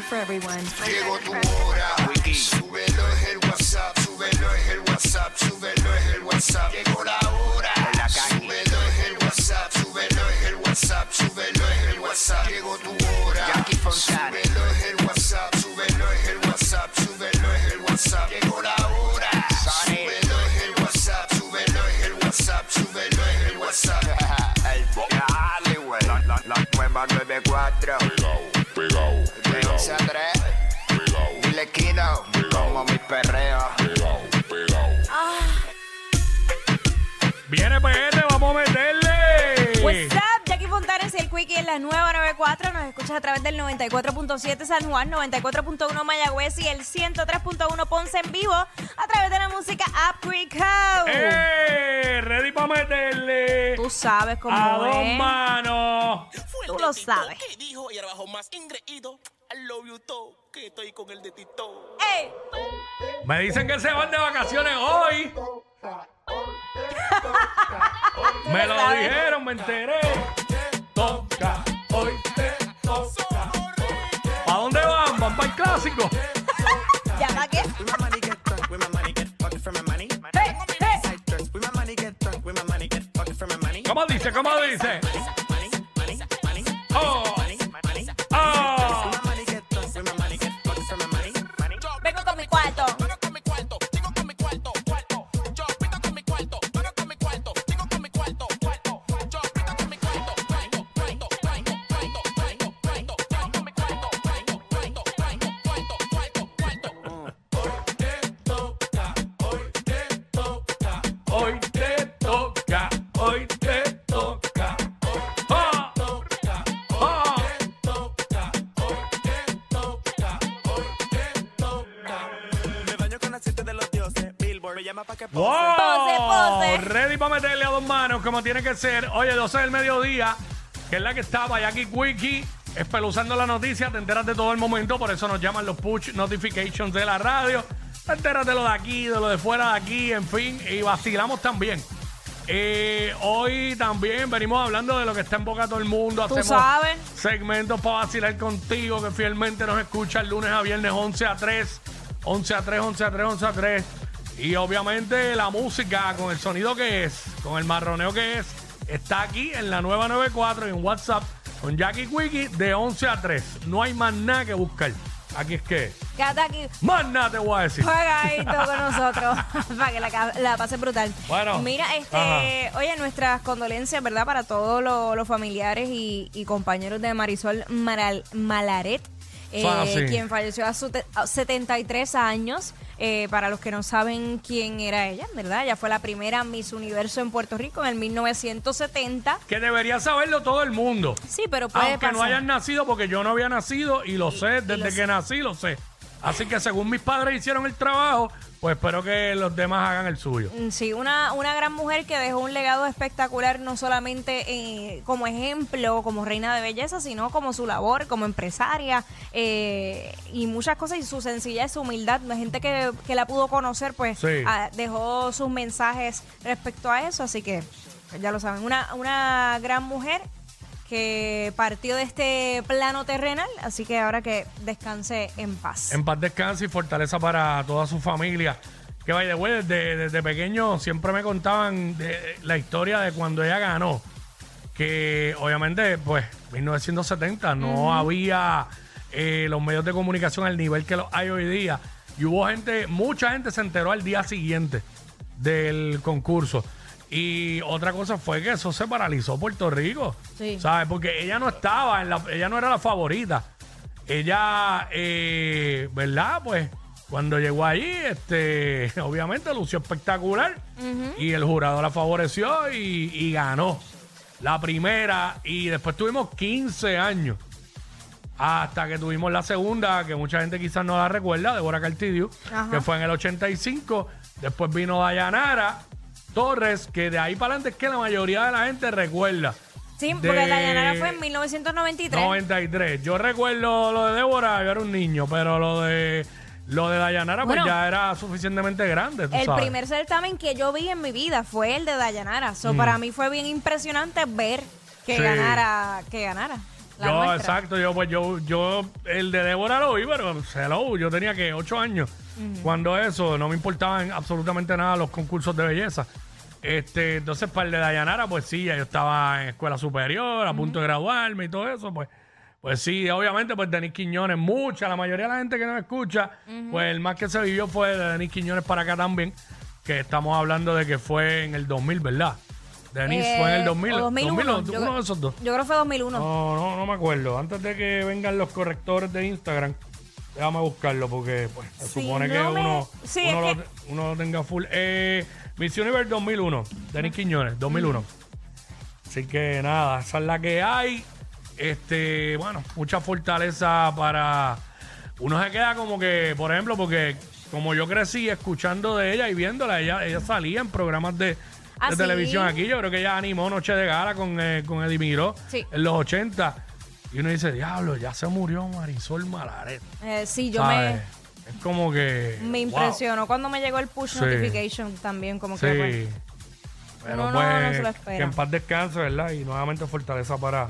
affordable for everyone. Llegó tu hora. Súbelo es el WhatsApp, súbelo es el WhatsApp, súbelo es el WhatsApp. Llegó la hora. Súbelo es el WhatsApp, súbelo es el WhatsApp, súbelo es el WhatsApp. Llegó tu hora. Súbelo es el WhatsApp, súbelo es el WhatsApp, súbelo es el WhatsApp. Llegó la hora. Súbelo es el WhatsApp, súbelo es el WhatsApp, súbelo es el WhatsApp. El Dale, güey. La, la, la nueva 94. Pegao, pegao, De pegao, 11 a 3. pegao, Dile Kino. Como mi perreo. pegao. Viene PR, vamos a meterle. What's up? Jackie Fontanes y el Quickie en la nueva 94. Nos escuchas a través del 94.7 San Juan, 94.1 Mayagüez y el 103.1 Ponce en vivo a través de la música App Quico. ¡Eh! Ready para meterle. Tú sabes cómo a dos es. manos. Tú lo sabes. Que dijo y ahora bajo más ingreído. I love you todo, que estoy con el de Tito. ¡Ey! Me dicen que se van de vacaciones hoy. me lo dijeron, me enteré. Toca, hoy te toca. ¿A dónde van? ¿Van para el clásico? ¿Ya para qué? With my money get me llama pa' que pose. ¡Wow! Pose, pose. Ready para meterle a dos manos, como tiene que ser. Oye, 12 del mediodía, que es la que estaba Jackie Quickie, espeluzando la noticia. Te enteras de todo el momento, por eso nos llaman los push notifications de la radio. Te enteras de lo de aquí, de lo de fuera de aquí, en fin, y vacilamos también. Eh, hoy también venimos hablando de lo que está en boca de todo el mundo. Tú Hacemos sabes. segmentos para vacilar contigo, que fielmente nos escucha el lunes a viernes 11 a 3. 11 a 3, 11 a 3, 11 a 3. Y obviamente la música con el sonido que es, con el marroneo que es, está aquí en la nueva 94 y en WhatsApp con Jackie Quickie de 11 a 3. No hay más nada que buscar. Aquí es que, Quédate aquí. más nada te voy a decir. Juegadito con nosotros para que la, pase brutal. Bueno. Mira, este, oye, nuestras condolencias, ¿verdad? Para todos los, los familiares y, y compañeros de Marisol Maral- Malaret, eh, Ah, sí. quien falleció a, su te- a 73 años. Eh, para los que no saben quién era ella, ¿verdad? Ella fue la primera Miss Universo en Puerto Rico en el 1970. Que debería saberlo todo el mundo. Sí, pero puede Aunque no hayan nacido, porque yo no había nacido y lo sé, desde lo que sé. nací lo sé. Así que según mis padres hicieron el trabajo, pues espero que los demás hagan el suyo. Mm, Sí, una, una gran mujer que dejó un legado espectacular, no solamente eh, como ejemplo, como reina de belleza, sino como su labor como empresaria eh, y muchas cosas, y su sencillez, su humildad. La gente que, que la pudo conocer, pues Sí. ah, dejó sus mensajes respecto a eso, así que pues, ya lo saben. Una, una gran mujer que partió de este plano terrenal, así que ahora que descanse en paz. En paz descanse y fortaleza para toda su familia. Que vaya, güey, desde, desde pequeño siempre me contaban de la historia de cuando ella ganó. Que obviamente, pues, 1970 no había eh, los medios de comunicación al nivel que los hay hoy día. Y hubo gente, mucha gente se enteró al día siguiente del concurso. Y otra cosa fue que eso se paralizó Puerto Rico. Sí. ¿Sabes? Porque ella no estaba, en la, ella no era la favorita. Ella, eh, ¿verdad? Pues cuando llegó allí, este, obviamente lució espectacular. Y el jurado la favoreció y, y ganó la primera. Y después tuvimos 15 años. Hasta que tuvimos la segunda, que mucha gente quizás no la recuerda, Débora Cartidio, que fue en el 85. Después vino Dayanara Torres, que de ahí para adelante es que la mayoría de la gente recuerda. Sí, de- porque la llanara fue en 1993. 93. Yo recuerdo lo de Débora, yo era un niño, pero lo de lo de Dayanara Bueno, pues ya era suficientemente grande, tú El sabes. primer certamen que yo vi en mi vida fue el de Dayanara. So, Mm. Para mí fue bien impresionante ver que Sí. ganara, que ganara. La yo, nuestra. exacto, yo, pues yo, yo, el de Débora lo vi, pero hello, yo tenía que ocho años. Cuando eso, no me importaban absolutamente nada los concursos de belleza. Este, entonces, para el de Dayanara, pues sí, ya yo estaba en escuela superior, a punto de graduarme y todo eso, pues. Pues sí, obviamente, pues Denis Quiñones, mucha, la mayoría de la gente que nos escucha, pues el más que se vivió fue de Denis Quiñones para acá también, que estamos hablando de que fue en el 2000, ¿verdad? Denis Eh, fue en el 2000, o 2001, 2001, yo- uno de esos dos. Yo creo que fue 2001. No, no, no me acuerdo. Antes de que vengan los correctores de Instagram, déjame buscarlo porque pues, se Sí, supone no que me- uno, sí, uno, es lo, que- uno lo tenga full. Eh, Miss Universe 2001, Denis Quiñones, 2001. Así que nada, esa es la que hay. Este, bueno, mucha fortaleza para. Uno se queda como que, por ejemplo, porque como yo crecí escuchando de ella y viéndola, ella, ella salía en programas de, de ¿Ah, sí? televisión aquí. Yo creo que ella animó Noche de Gala con, eh, con Sí. en los 80. Y uno dice, diablo, ya se murió Marisol Malaret. Eh, sí, yo ¿sabes? Es como que. me, me wow. impresionó cuando me llegó el push Sí. notification también, como Sí. que pues, Pero Uno no- pues, no se lo espera. que en paz descanse, ¿verdad? Y nuevamente fortaleza para,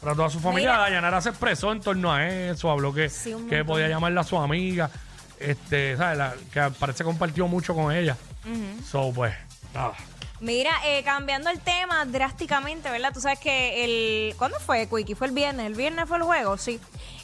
para toda su familia. Mira. Dayanara se expresó en torno a eso, habló que, Sí, un que montón. podía llamarla a su amiga, este, ¿sabes? La- que parece que compartió mucho con ella. So, pues, nada. Mira, eh, cambiando el tema drásticamente, ¿verdad? Tú sabes que el... ¿Cuándo fue, Quickie? ¿Fue el viernes? ¿El viernes fue el juego? Sí.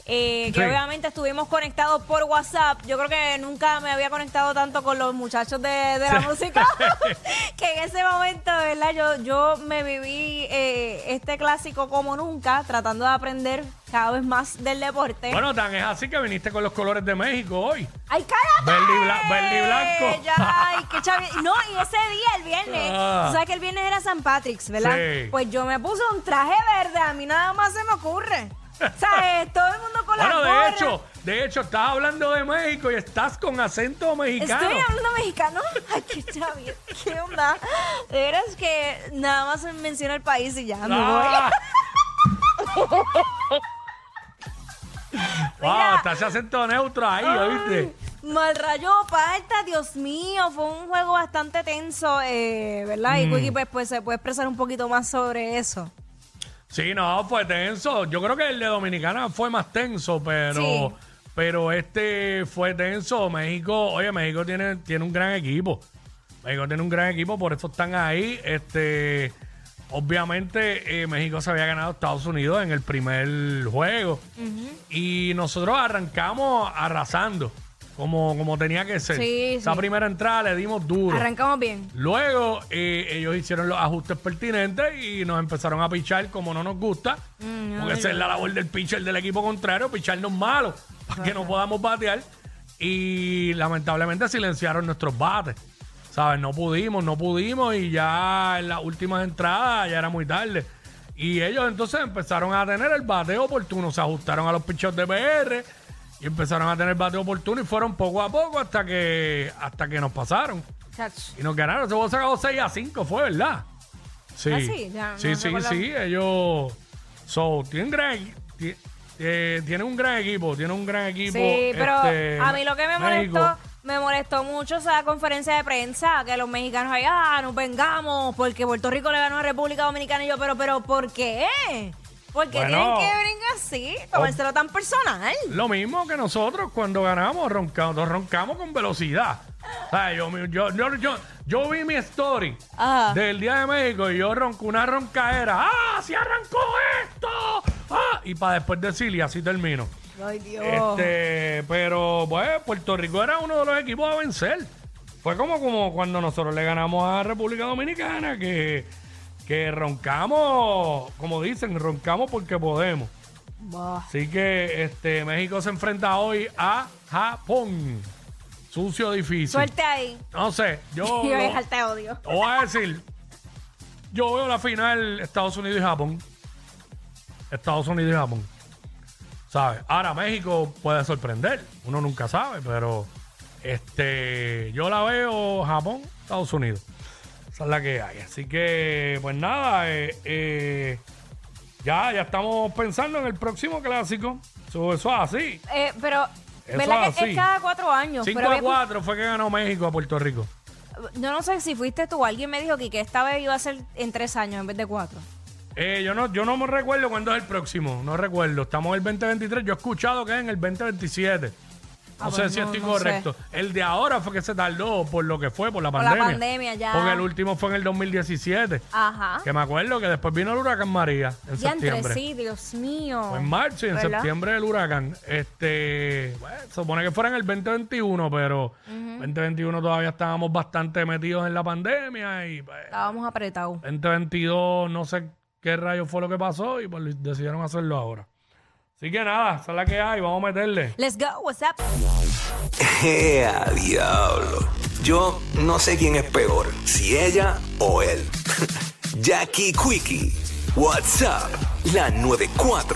Eh, que obviamente estuvimos conectados por WhatsApp. Yo creo que nunca me había conectado tanto con los muchachos de, de la música. que en ese momento, ¿verdad? Yo, yo me viví eh, este clásico como nunca, tratando de aprender cada vez más del deporte. Bueno, tan es así que viniste con los colores de México hoy. ¡Ay, cállate! Verde y bla- verde y blanco. Ya, ay, qué chavi- No, y ese día, el viernes, Ah. tú sabes que el viernes era San Patrick's, ¿verdad? Sí. Pues yo me puse un traje verde, a mí nada más se me ocurre. ¿Sabes? Todo el mundo con la Bueno, de hecho, de hecho, estás hablando de México y estás con acento mexicano. Estoy hablando mexicano. Ay, qué chavi- ¿Qué onda? De veras que nada más menciona el país y ya me voy. Ah. wow, Mira. está ese acento neutro ahí, ¿oíste? Mal rayo parta, Dios mío, fue un juego bastante tenso, eh, ¿verdad? Mm. Y Quickie pues, pues se puede expresar un poquito más sobre eso. Sí, no, fue tenso. Yo creo que el de Dominicana fue más tenso, pero, Sí. pero este fue tenso. México, oye, México tiene, tiene un gran equipo. México tiene un gran equipo, por eso están ahí. Este, obviamente, eh, México se había ganado a Estados Unidos en el primer juego. Y nosotros arrancamos arrasando, como, como tenía que ser. Sí, Esa sí. primera entrada le dimos duro. Arrancamos bien. Luego eh, ellos hicieron los ajustes pertinentes y nos empezaron a pichar como no nos gusta. porque esa es la labor del pitcher del equipo contrario, picharnos malos para que no podamos batear. Y lamentablemente silenciaron nuestros bates. ¿Sabes? No pudimos, no pudimos y ya en las últimas entradas ya era muy tarde. Y ellos entonces empezaron a tener el bateo oportuno, se ajustaron a los pichos de PR y empezaron a tener bateo oportuno y fueron poco a poco hasta que hasta que nos pasaron. Y nos ganaron. Ese juego se acabó 6 a 5, fue verdad. Sí. Ah, sí, ya, no sí, sí, sí. Ellos so, tienen, gran, ti- eh, tienen un gran equipo. Tienen un gran equipo. Sí, pero este, a mí lo que me México. molestó, me molestó mucho esa conferencia de prensa, que los mexicanos ahí, ah, nos vengamos, porque Puerto Rico le ganó a República Dominicana. Y yo, pero, pero, ¿por qué? ¿Por qué Bueno. tienen que venir así? Tomárselo tan personal. Lo mismo que nosotros cuando ganamos, roncamos, nos roncamos con velocidad. O sea, yo, yo, yo, yo, yo vi mi story Ajá. del Día de México y yo ronco una roncaera. ¡Ah! ¡Se arrancó esto! ¡Ah! Y para después decir, y así termino. Ay, Dios. Este, pero pues Puerto Rico era uno de los equipos a vencer. Fue como, como cuando nosotros le ganamos a República Dominicana, que, que roncamos, como dicen, roncamos porque podemos. Bah. Así que este México se enfrenta hoy a Japón. Sucio difícil. Suerte ahí. No sé, yo Y lo- voy a odio. voy a decir, yo veo la final Estados Unidos y Japón. Estados Unidos y Japón. ¿Sabes? Ahora México puede sorprender. Uno nunca sabe, pero este yo la veo Japón, Estados Unidos. Esa es la que hay. Así que, pues nada, eh, eh, ya, ya estamos pensando en el próximo clásico. Eso, eso es así. Eh, pero, Eso ¿verdad que así. es cada cuatro años? 5 pero a había- 4 fue que ganó México a Puerto Rico. Yo no sé si fuiste tú, alguien me dijo que, que esta vez iba a ser en tres años en vez de cuatro. Eh, yo no, yo no me recuerdo cuándo es el próximo, no recuerdo. Estamos en el 2023. Yo he escuchado que es en el 2027. No Ah, sé pues si no, estoy no correcto. El de ahora fue que se tardó por lo que fue, por la Por la pandemia. pandemia, ya. Porque el último fue en el 2017. Ajá. Que me acuerdo que después vino el huracán María en Ya entre septiembre. sí, Dios mío. Fue en marzo y en ¿Verdad? septiembre el huracán. Este, bueno, se supone que fuera en el 2021, pero 2021 todavía estábamos bastante metidos en la pandemia y pues, Estábamos apretados. 2022 no sé qué rayo fue lo que pasó y pues decidieron hacerlo ahora. Así que nada, esa es la que hay, vamos a meterle. Let's go, what's up? ¡Ea, diablo! Yo no sé quién es peor, si ella o él. Jackie Quickie, WhatsApp, la 94.